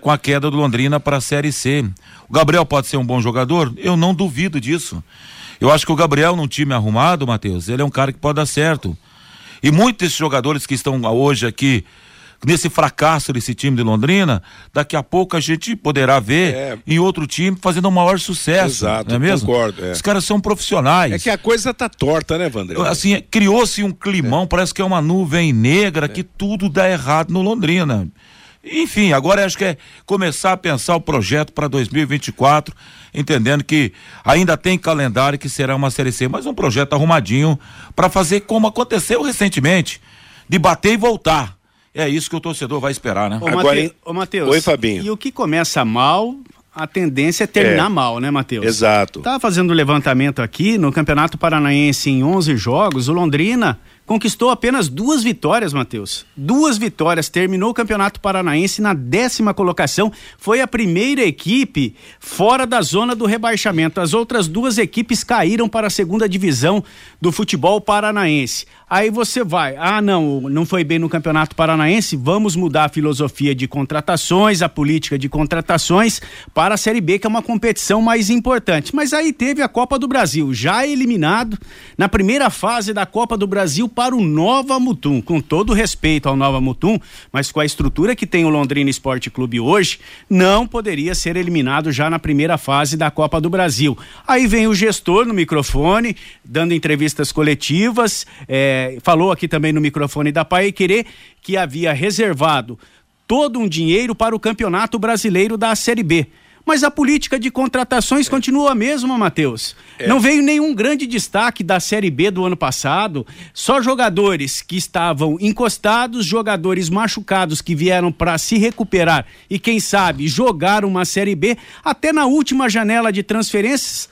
C: com a queda do Londrina para a Série C. O Gabriel pode ser um bom jogador? Eu não duvido disso. Eu acho que o Gabriel, num time arrumado, Matheus, ele é um cara que pode dar certo. E muitos desses jogadores que estão hoje aqui, nesse fracasso desse time de Londrina, daqui a pouco a gente poderá ver
B: É.
C: em outro time fazendo um maior sucesso.
B: Exato,
C: não é mesmo?
B: concordo, é.
C: Os caras são profissionais.
B: É que a coisa tá torta, né, Vanderlei?
C: Assim, criou-se um climão, parece que é uma nuvem negra, que tudo dá errado no Londrina. Enfim, agora acho que é começar a pensar o projeto para 2024, entendendo que ainda tem calendário que será uma Série C, mas um projeto arrumadinho para fazer como aconteceu recentemente, de bater e voltar. É isso que o torcedor vai esperar, né?
F: Ô, Mate- Ô, Matheus.
B: Oi, Fabinho.
F: E o que começa mal, a tendência é terminar
B: É.
F: mal, né, Matheus?
B: Exato.
F: Tá fazendo o levantamento aqui, no Campeonato Paranaense em 11 jogos, o Londrina conquistou apenas duas vitórias, Matheus. Duas vitórias, terminou o Campeonato Paranaense na décima colocação, foi a primeira equipe fora da zona do rebaixamento. As outras duas equipes caíram para a segunda divisão do futebol paranaense. Aí você vai, ah, não, não foi bem no Campeonato Paranaense, vamos mudar a filosofia de contratações, a política de contratações para a Série B, que é uma competição mais importante. Mas aí teve a Copa do Brasil, já eliminado na primeira fase da Copa do Brasil para o Nova Mutum. Com todo respeito ao Nova Mutum, mas com a estrutura que tem o Londrina Esporte Clube hoje, não poderia ser eliminado já na primeira fase da Copa do Brasil. Aí vem o gestor no microfone, dando entrevistas coletivas, eh, falou aqui também no microfone da Pai Querer que havia reservado todo um dinheiro para o Campeonato Brasileiro da Série B. Mas a política de contratações continua a mesma, Matheus. Não veio nenhum grande destaque da Série B do ano passado. Só jogadores que estavam encostados, jogadores machucados que vieram para se recuperar e, quem sabe, jogar uma Série B. Até na última janela de transferências,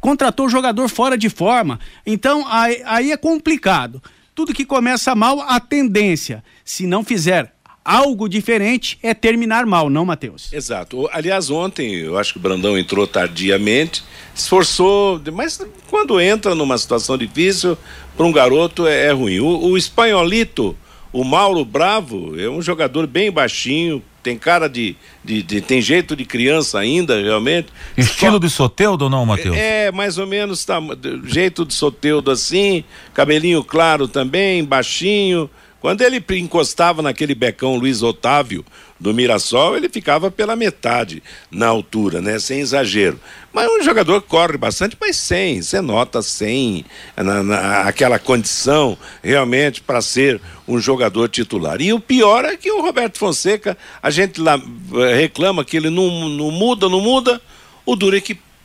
F: contratou jogador fora de forma. Então, aí, aí é complicado. tudo que começa mal, a tendência, se não fizer algo diferente, é terminar mal, não, Matheus?
B: Exato. Aliás, ontem eu acho que o Brandão entrou tardiamente, esforçou, mas quando entra numa situação difícil, para um garoto é, é ruim. O, o espanholito, o Mauro Bravo, é um jogador bem baixinho, tem cara de, de, de, tem jeito de criança ainda, realmente.
C: Estilo Só, de Soteudo ou não, Matheus?
B: É, mais ou menos, tá, jeito de Soteudo assim, cabelinho claro também, baixinho. Quando ele encostava naquele becão Luiz Otávio do Mirassol, ele ficava pela metade na altura, né? Sem exagero. Mas um jogador corre bastante, mas sem, você nota sem na, na, aquela condição realmente para ser um jogador titular. E o pior é que o Roberto Fonseca, a gente lá eh, reclama que ele não, não muda, não muda. O duro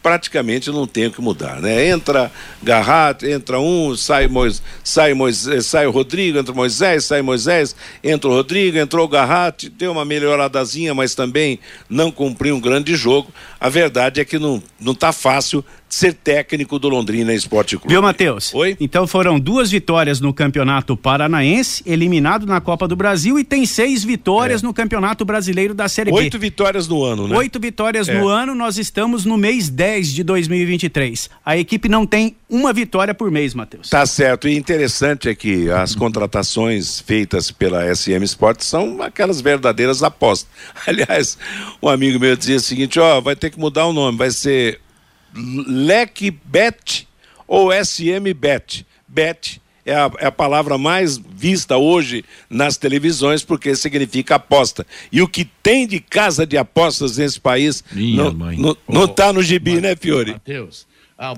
B: praticamente não tem o que mudar, né? Entra Garrat, entra um, sai Moisés, sai Moisés, sai o Rodrigo, entra Moisés, sai Moisés, entra o Rodrigo, entrou o Garrat, deu uma melhoradazinha, mas também não cumpriu um grande jogo. A verdade é que não não tá fácil ser técnico do Londrina Esporte Clube.
F: Viu, Matheus?
B: Oi?
F: Então foram duas vitórias no Campeonato Paranaense, eliminado na Copa do Brasil e tem seis vitórias é. no Campeonato Brasileiro da Série
B: Oito B. Oito vitórias no ano, né?
F: Oito vitórias é. no ano, nós estamos no mês 10 de 2023. A equipe não tem uma vitória por mês, Matheus.
B: Tá certo. E interessante é que as contratações feitas pela SM Sports são aquelas verdadeiras apostas. Aliás, um amigo meu dizia o seguinte, ó, vai ter que mudar o nome, vai ser Leque Bet ou SM Bet. Bet é a, é a, palavra mais vista hoje nas televisões porque significa aposta. E o que tem de casa de apostas nesse país
D: Minha
B: não,
D: mãe.
B: não, não tá no gibi, né, Fiore?
D: Matheus, ah,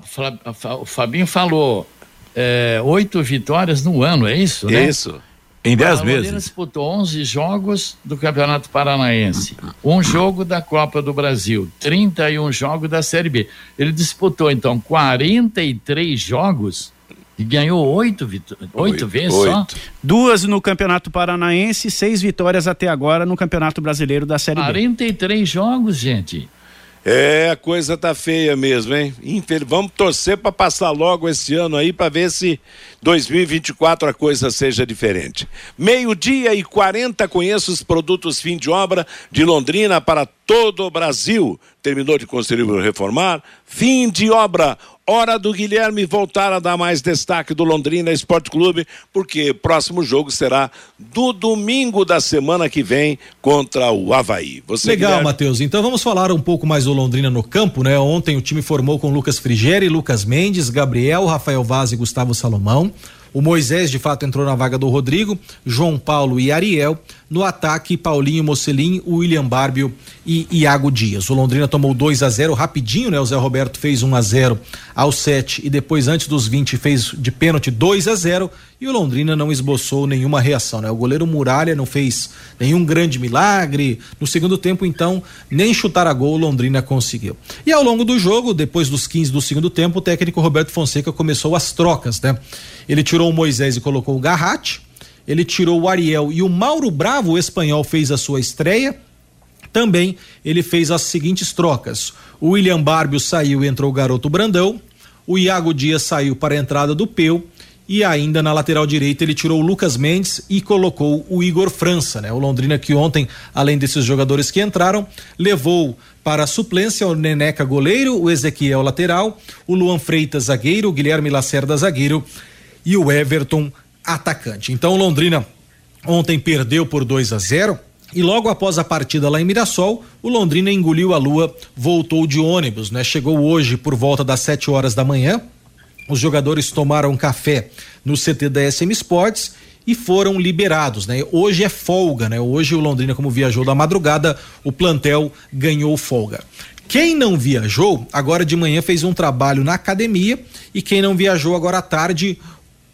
D: o Fabinho falou é, oito vitórias no ano, é isso, né?
B: Isso.
C: Em 10
D: meses. Ele disputou 11 jogos do Campeonato Paranaense, um jogo da Copa do Brasil, 31 jogos da Série B. Ele disputou, então, 43 jogos e ganhou oito, oito, vezes oito. só?
F: Duas no Campeonato Paranaense, seis vitórias até agora no Campeonato Brasileiro da Série
D: 43 B. 43 jogos, gente.
B: É, a coisa tá feia mesmo, hein? Infeliz... Vamos torcer para passar logo esse ano aí para ver se 2024 a coisa seja diferente. Meio-dia e 40 conheço os produtos fim de obra de Londrina para todo o Brasil. Terminou de construir ou reformar? Fim de obra. Hora do Guilherme voltar a dar mais destaque do Londrina Esporte Clube, porque o próximo jogo será do domingo da semana que vem contra o Havaí.
E: Você, Legal, Matheus. Então vamos falar um pouco mais do Londrina no campo, né? Ontem o time formou com Lucas Frigeri, Lucas Mendes, Gabriel, Rafael Vaz e Gustavo Salomão. O Moisés, de fato, entrou na vaga do Rodrigo, João Paulo e Ariel. No ataque, Paulinho Mocelin, William Barbio e Iago Dias. O Londrina tomou 2 a 0 rapidinho, né? O Zé Roberto fez 1 um a 0 aos 7 e depois, antes dos 20, fez de pênalti 2 a 0 e o Londrina não esboçou nenhuma reação, né? O goleiro Muralha não fez nenhum grande milagre. No segundo tempo, então, nem chutar a gol o Londrina conseguiu. E ao longo do jogo, depois dos 15 do segundo tempo, o técnico Roberto Fonseca começou as trocas, né? Ele tirou o Moisés e colocou o Garratti ele tirou o Ariel e o Mauro Bravo, o espanhol, fez a sua estreia. Também ele fez as seguintes trocas: o William Barbio saiu e entrou o garoto Brandão, o Iago Dias saiu para a entrada do Peu. E ainda na lateral direita ele tirou o Lucas Mendes e colocou o Igor França, né? O Londrina que ontem, além desses jogadores que entraram, levou para a suplência o Neneca goleiro, o Ezequiel lateral, o Luan Freitas zagueiro, o Guilherme Lacerda zagueiro e o Everton atacante. Então Londrina ontem perdeu por 2 a 0 e logo após a partida lá em Mirassol, o Londrina engoliu a lua, voltou de ônibus, né? Chegou hoje por volta das 7 horas da manhã. Os jogadores tomaram café no CT da SM Sports e foram liberados, né? Hoje é folga, né? Hoje o Londrina, como viajou da madrugada, o plantel ganhou folga. Quem não viajou, agora de manhã fez um trabalho na academia e quem não viajou agora à tarde,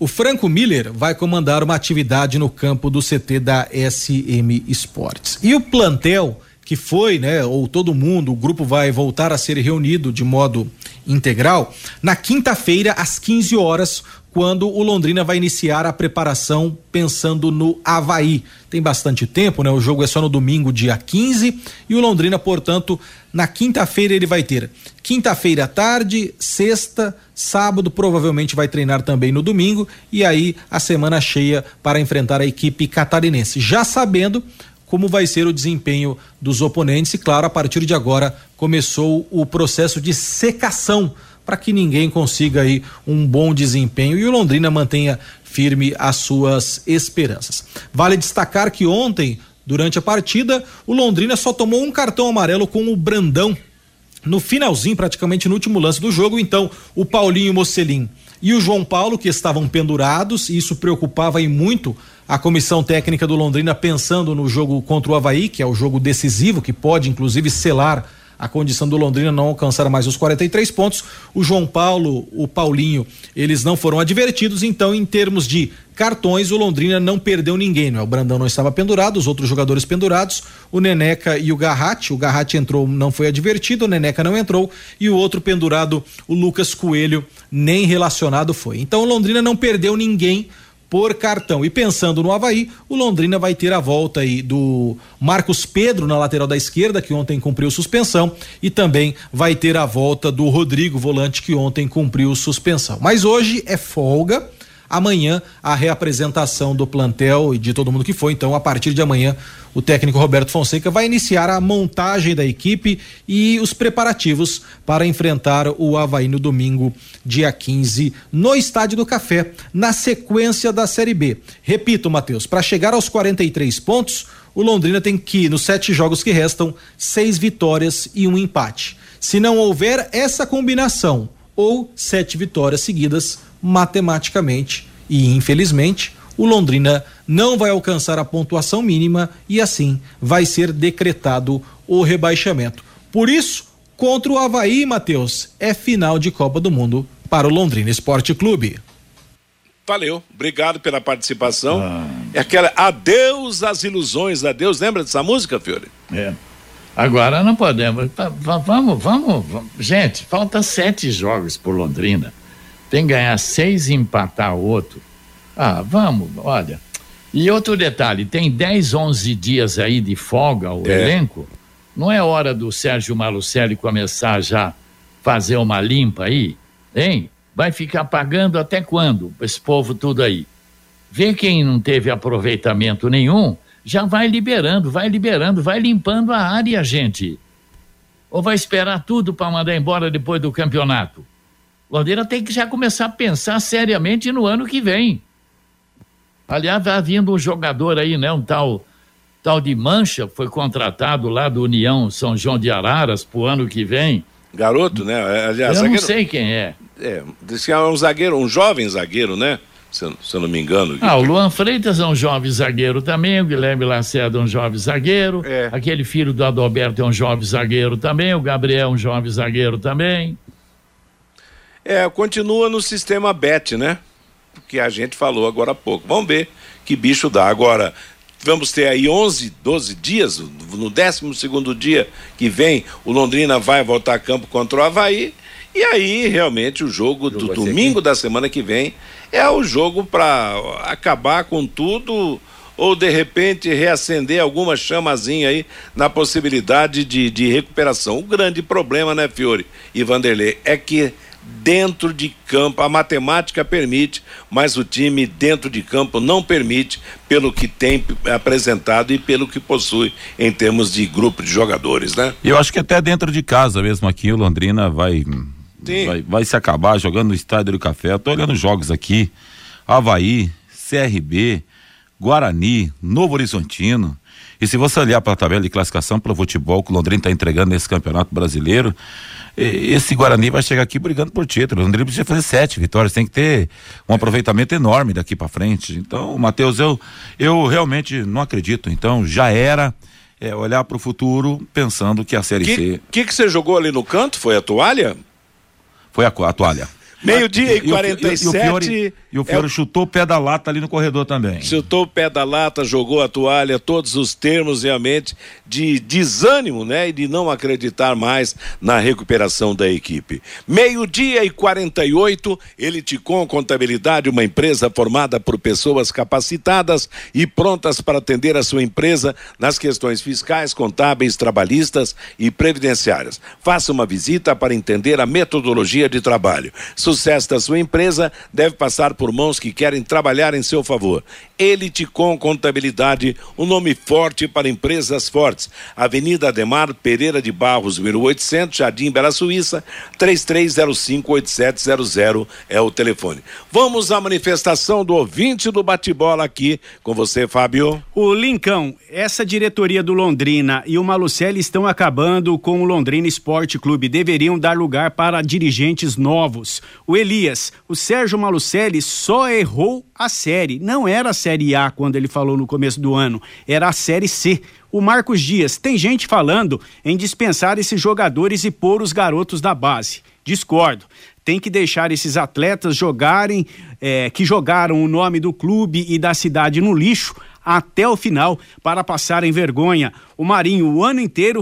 E: o Franco Miller vai comandar uma atividade no campo do CT da SM Esportes. E o plantel que foi, né, ou todo mundo, o grupo vai voltar a ser reunido de modo integral, na quinta-feira, às 15 horas, quando o Londrina vai iniciar a preparação pensando no Havaí. Tem bastante tempo, né? O jogo é só no domingo, dia 15, e o Londrina, portanto, na quinta-feira ele vai ter quinta-feira à tarde, sexta, sábado, provavelmente vai treinar também no domingo, e aí a semana cheia para enfrentar a equipe catarinense. Já sabendo como vai ser o desempenho dos oponentes, e claro, a partir de agora começou o processo de secação para que ninguém consiga aí um bom desempenho e o Londrina mantenha firme as suas esperanças. Vale destacar que ontem, durante a partida, o Londrina só tomou um cartão amarelo com o Brandão no finalzinho, praticamente no último lance do jogo, então o Paulinho Mocelin e o João Paulo, que estavam pendurados, e isso preocupava e muito a comissão técnica do Londrina pensando no jogo contra o Havaí, que é o jogo decisivo, que pode inclusive selar a condição do Londrina não alcançar mais os 43 pontos. O João Paulo, o Paulinho, eles não foram advertidos, então, em termos de cartões, o Londrina não perdeu ninguém. Né? O Brandão não estava pendurado, os outros jogadores pendurados, o Neneca e o Garratti. O Garratti entrou, não foi advertido, o Neneca não entrou, e o outro pendurado, o Lucas Coelho, nem relacionado foi. Então, o Londrina não perdeu ninguém por cartão. E pensando no Havaí, o Londrina vai ter a volta aí do Marcos Pedro na lateral da esquerda, que ontem cumpriu suspensão, e também vai ter a volta do Rodrigo Volante, que ontem cumpriu suspensão. Mas hoje é folga amanhã a reapresentação do plantel e de todo mundo que foi. Então, a partir de amanhã, o técnico Roberto Fonseca vai iniciar a montagem da equipe e os preparativos para enfrentar o Havaí no domingo, dia 15, no Estádio do Café, na sequência da Série B. Repito, Matheus, para chegar aos 43 pontos, o Londrina tem que, nos sete jogos que restam, seis vitórias e um empate. Se não houver essa combinação ou sete vitórias seguidas, matematicamente e infelizmente o Londrina não vai alcançar a pontuação mínima e assim vai ser decretado o rebaixamento. Por isso, contra o Havaí, Matheus, é final de Copa do Mundo para o Londrina Esporte Clube.
B: Valeu, obrigado pela participação. Ah. É aquela adeus às ilusões, adeus. Lembra dessa música, Fiore?
D: É. Agora não podemos. Vamos, vamos, vamos. Gente, falta sete jogos por Londrina tem que ganhar seis e empatar o outro. Ah, vamos, olha. E outro detalhe, tem 10, 11 dias aí de folga o é. elenco. Não é hora do Sérgio Malucelli começar já fazer uma limpa aí, hein? Vai ficar pagando até quando esse povo tudo aí? Vê quem não teve aproveitamento nenhum, já vai liberando, vai liberando, vai limpando a área, gente. Ou vai esperar tudo para mandar embora depois do campeonato? Londrina tem que já começar a pensar seriamente no ano que vem. Aliás, vai vindo um jogador aí, né? Um tal, tal de Mancha, foi contratado lá do União São João de Araras pro ano que vem.
B: Garoto, né?
D: É, aliás, eu zagueiro... não sei quem é.
B: É, disse que é um zagueiro, um jovem zagueiro, né? Se, se eu não me engano.
D: Ah, o Luan Freitas é um jovem zagueiro também, o Guilherme Lacerda é um jovem zagueiro, é. aquele filho do Adalberto é um jovem zagueiro também, o Gabriel é um jovem zagueiro também.
B: É, continua no sistema BET, né? Que a gente falou agora há pouco. Vamos ver que bicho dá. Agora, vamos ter aí 11, 12 dias, no 12 segundo dia que vem, o Londrina vai voltar a campo contra o Havaí. E aí, realmente, o jogo, do domingo da semana que vem é o jogo para acabar com tudo ou de repente reacender alguma chamazinha aí na possibilidade de, de recuperação. O grande problema, né, Fiore e Vanderlei, é que dentro de campo. A matemática permite, mas o time dentro de campo não permite, pelo que tem apresentado e pelo que possui em termos de grupo de jogadores, né?
C: Eu acho que até dentro de casa mesmo aqui o Londrina vai vai, vai, se acabar jogando no Estádio do Café. Eu tô olhando jogos aqui: Havaí, CRB, Guarani, Novo Horizontino. E se você olhar para a tabela de classificação para o futebol que o Londrina está entregando nesse campeonato brasileiro, esse Guarani vai chegar aqui brigando por título. O Londrina precisa fazer sete vitórias, tem que ter um aproveitamento enorme daqui para frente. Então, Matheus, eu, eu realmente não acredito. Então, já era é, olhar para o futuro pensando que a Série
B: que,
C: C.
B: O que, que você jogou ali no canto? Foi a toalha?
C: Foi a, a toalha.
B: Meio-dia e
C: o-
B: 47.
C: E o Fiore, e o Fiore
B: é
C: chutou o pé da lata ali no corredor também.
B: Chutou o pé da lata, jogou a toalha, todos os termos realmente de desânimo, né? E de não acreditar mais na recuperação da equipe. Meio-dia e 48, Eliticom Contabilidade, uma empresa formada por pessoas capacitadas e prontas para atender a sua empresa nas questões fiscais, contábeis, trabalhistas e previdenciárias. Faça uma visita para entender a metodologia de trabalho. Sucesso da sua empresa deve passar por mãos que querem trabalhar em seu favor. Eliticom Contabilidade, um nome forte para empresas fortes. Avenida Ademar Pereira de Barros, 1800, Jardim Bela Suíça, 33058700 é o telefone. Vamos à manifestação do ouvinte do bate-bola aqui com você, Fábio.
F: O Lincão, essa diretoria do Londrina e o Malucelli estão acabando com o Londrina Esporte Clube. Deveriam dar lugar para dirigentes novos. O Elias, o Sérgio Malucelli só errou a série. Não era a série A quando ele falou no começo do ano, era a série C. O Marcos Dias, tem gente falando em dispensar esses jogadores e pôr os garotos da base. Discordo. Tem que deixar esses atletas jogarem, eh, que jogaram o nome do clube e da cidade no lixo até o final para passarem vergonha. O Marinho, o ano inteiro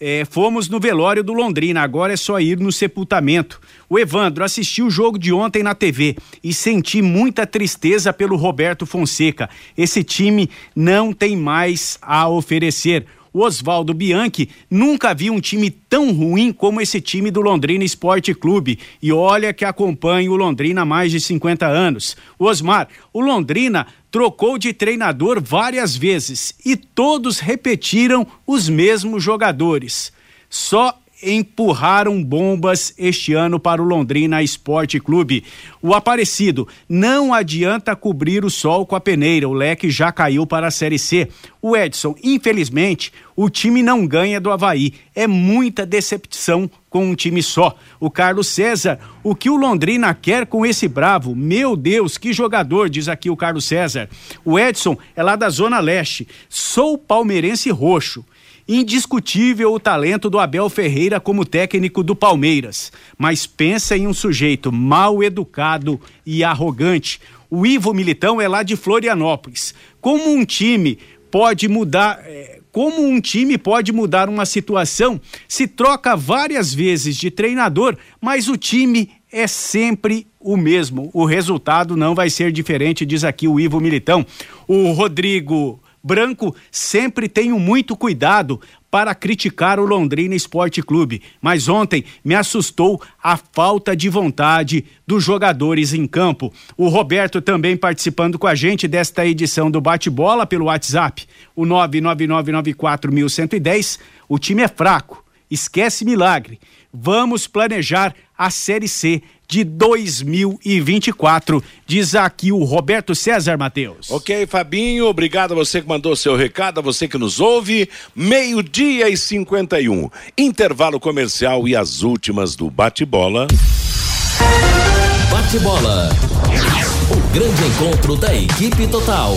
F: eh, fomos no velório do Londrina, agora é só ir no sepultamento. O Evandro assistiu o jogo de ontem na TV e senti muita tristeza pelo Roberto Fonseca. Esse time não tem mais a oferecer. Oswaldo Bianchi nunca viu um time tão ruim como esse time do Londrina Esporte Clube. E olha que acompanha o Londrina há mais de 50 anos. Osmar, o Londrina trocou de treinador várias vezes e todos repetiram os mesmos jogadores. Só empurraram bombas este ano para o Londrina Esporte Clube. O Aparecido não adianta cobrir o sol com a peneira, o leque já caiu para a Série C. O Edson, infelizmente, o time não ganha do Havaí. É muita decepção com um time só. O Carlos César, o que o Londrina quer com esse bravo? Meu Deus, que jogador, diz aqui o Carlos César. O Edson é lá da Zona Leste. Sou palmeirense roxo. Indiscutível o talento do Abel Ferreira como técnico do Palmeiras, mas pensa em um sujeito mal educado e arrogante. O Ivo Militão é lá de Florianópolis. Como um time pode mudar, eh, como um time pode mudar uma situação se troca várias vezes de treinador, mas o time é sempre o mesmo. O resultado não vai ser diferente, diz aqui o Ivo Militão. O Rodrigo Branco sempre tenho muito cuidado para criticar o Londrina Esporte Clube, mas ontem me assustou a falta de vontade dos jogadores em campo. O Roberto também participando com a gente desta edição do Bate-Bola pelo WhatsApp, o 999941110. O time é fraco, esquece milagre. Vamos planejar a Série C de 2024, diz aqui o Roberto César Matheus.
B: Ok, Fabinho, obrigado a você que mandou seu recado, a você que nos ouve. Meio-dia e 51. Intervalo comercial e as últimas do bate-bola.
A: Bate-bola. O grande encontro da equipe total.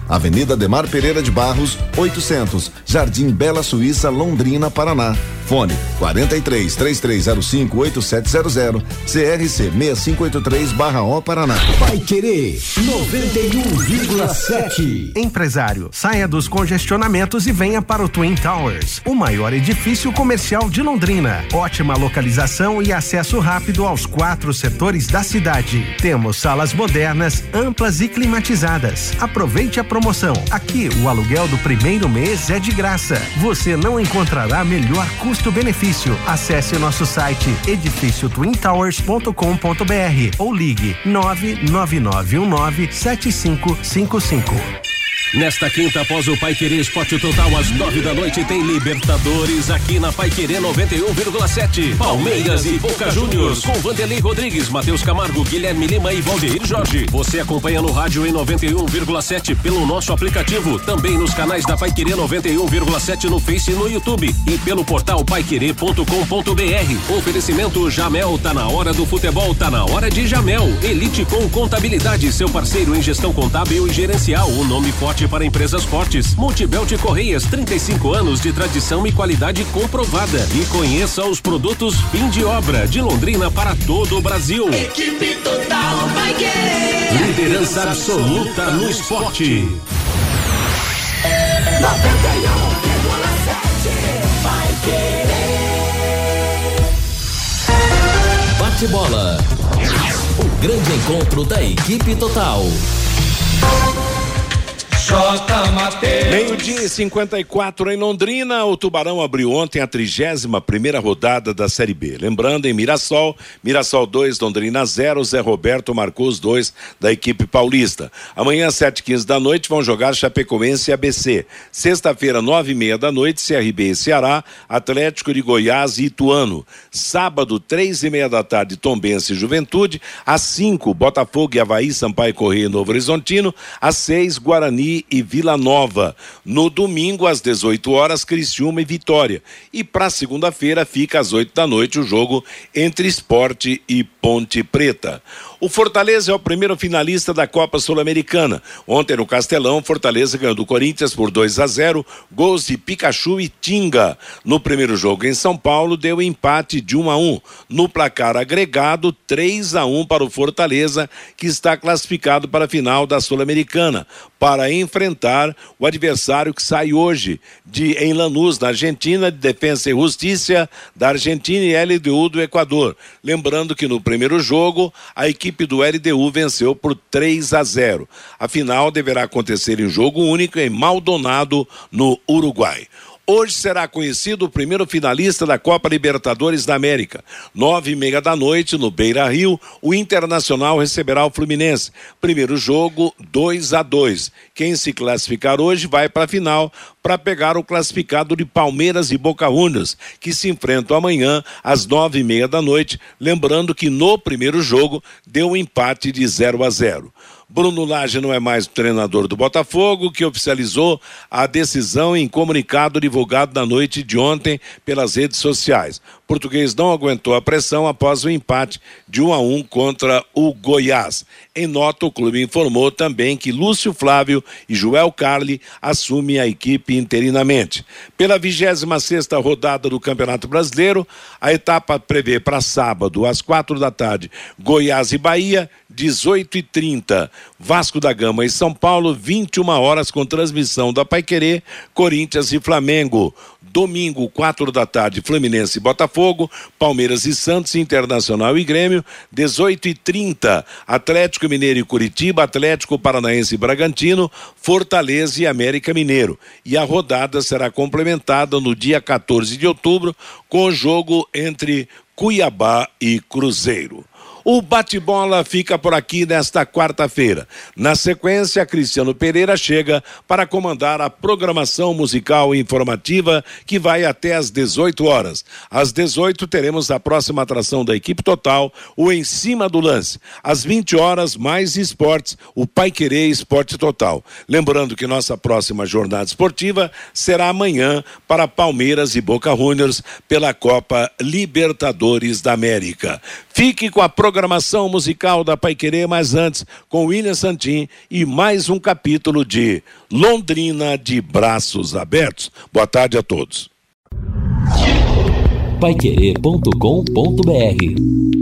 M: Avenida Demar Pereira de Barros, 800, Jardim Bela Suíça, Londrina, Paraná. Fone 43 3305 8700 CRC 6583/O Paraná.
N: Vai querer 91,7.
O: Empresário, saia dos congestionamentos e venha para o Twin Towers, o maior edifício comercial de Londrina. Ótima localização e acesso rápido aos quatro setores da cidade. Temos salas modernas, amplas e climatizadas. Aproveite a promoção. Aqui o aluguel do primeiro mês é de graça. Você não encontrará melhor custo-benefício. Acesse nosso site edifíciotwintowers.com.br ou ligue 99919 7555.
I: Nesta quinta, após o Pai Querer Esporte Total, às nove da noite, tem Libertadores aqui na Pai Querer 91,7. Palmeiras e Boca Juniors, com Vanderlei Rodrigues, Matheus Camargo, Guilherme Lima e Valdeir Jorge. Você acompanha no rádio em 91,7 pelo nosso aplicativo, também nos canais da Pai Querer 91,7 no Face e no YouTube e pelo portal paiquerer.com.br. Oferecimento Jamel, tá na hora do futebol, tá na hora de Jamel. Elite com Contabilidade, seu parceiro em gestão contábil e gerencial. O nome forte para empresas fortes. Multibelt Correias, 35 anos de tradição e qualidade comprovada. E conheça os produtos fim de obra de Londrina para todo o Brasil.
J: Equipe total vai querer.
I: Liderança absoluta no esporte.
J: 91,7 vai querer.
A: Bate bola. O grande encontro da equipe total.
B: Meio-dia e 54 em Londrina, o Tubarão abriu ontem a 31 primeira rodada da Série B. Lembrando, em Mirassol, Mirassol 2, Londrina 0, Zé Roberto marcou os dois da equipe paulista. Amanhã, às 7h15 da noite, vão jogar Chapecoense e ABC. Sexta-feira, 9 e meia da noite, CRB e Ceará, Atlético de Goiás e Ituano. Sábado, três e meia da tarde, Tombense e Juventude. Às 5, Botafogo e Havaí, Sampaio Correia e Novo Horizontino. Às 6, Guarani e Vila Nova. No domingo, às 18 horas, Criciúma e Vitória. E para segunda-feira fica às 8 da noite o jogo entre Esporte e Ponte Preta. O Fortaleza é o primeiro finalista da Copa Sul-Americana. Ontem no Castelão, Fortaleza ganhou do Corinthians por 2 a 0, gols de Pikachu e Tinga. No primeiro jogo em São Paulo, deu empate de 1 a 1. No placar agregado, 3 a 1 para o Fortaleza, que está classificado para a final da Sul-Americana, para enfrentar o adversário que sai hoje de em Lanús, na Argentina, de Defensa e Justiça da Argentina e LDU do Equador. Lembrando que no primeiro jogo, a equipe do LDU venceu por 3 a 0. A final deverá acontecer em jogo único em Maldonado, no Uruguai. Hoje será conhecido o primeiro finalista da Copa Libertadores da América. Nove e meia da noite, no Beira Rio, o Internacional receberá o Fluminense. Primeiro jogo, 2 a 2 Quem se classificar hoje vai para a final para pegar o classificado de Palmeiras e Boca Juniors, que se enfrentam amanhã às nove e meia da noite. Lembrando que no primeiro jogo deu um empate de 0 a 0. Bruno Lage não é mais treinador do Botafogo, que oficializou a decisão em comunicado divulgado na noite de ontem pelas redes sociais. Português não aguentou a pressão após o empate de 1 um a 1 um contra o Goiás. Em nota, o clube informou também que Lúcio Flávio e Joel Carli assumem a equipe interinamente. Pela 26 sexta rodada do Campeonato Brasileiro, a etapa prevê para sábado, às quatro da tarde, Goiás e Bahia, 18 e 30 Vasco da Gama e São Paulo, 21 horas com transmissão da Paiquerê, Corinthians e Flamengo. Domingo, quatro da tarde, Fluminense e Botafogo, Palmeiras e Santos, Internacional e Grêmio, 18 e 30 Atlético Mineiro e Curitiba, Atlético Paranaense e Bragantino, Fortaleza e América Mineiro. E a rodada será complementada no dia 14 de outubro com o jogo entre Cuiabá e Cruzeiro. O bate-bola fica por aqui nesta quarta-feira. Na sequência, Cristiano Pereira chega para comandar a programação musical e informativa que vai até às 18 horas. Às 18 teremos a próxima atração da equipe total, o Em Cima do Lance. Às 20 horas, mais esportes, o Pai Querer Esporte Total. Lembrando que nossa próxima jornada esportiva será amanhã para Palmeiras e Boca Juniors pela Copa Libertadores da América. Fique com a programação musical da Pai Querer, mas antes, com William Santin e mais um capítulo de Londrina de Braços Abertos. Boa tarde a todos.
A: paiquerê.com.br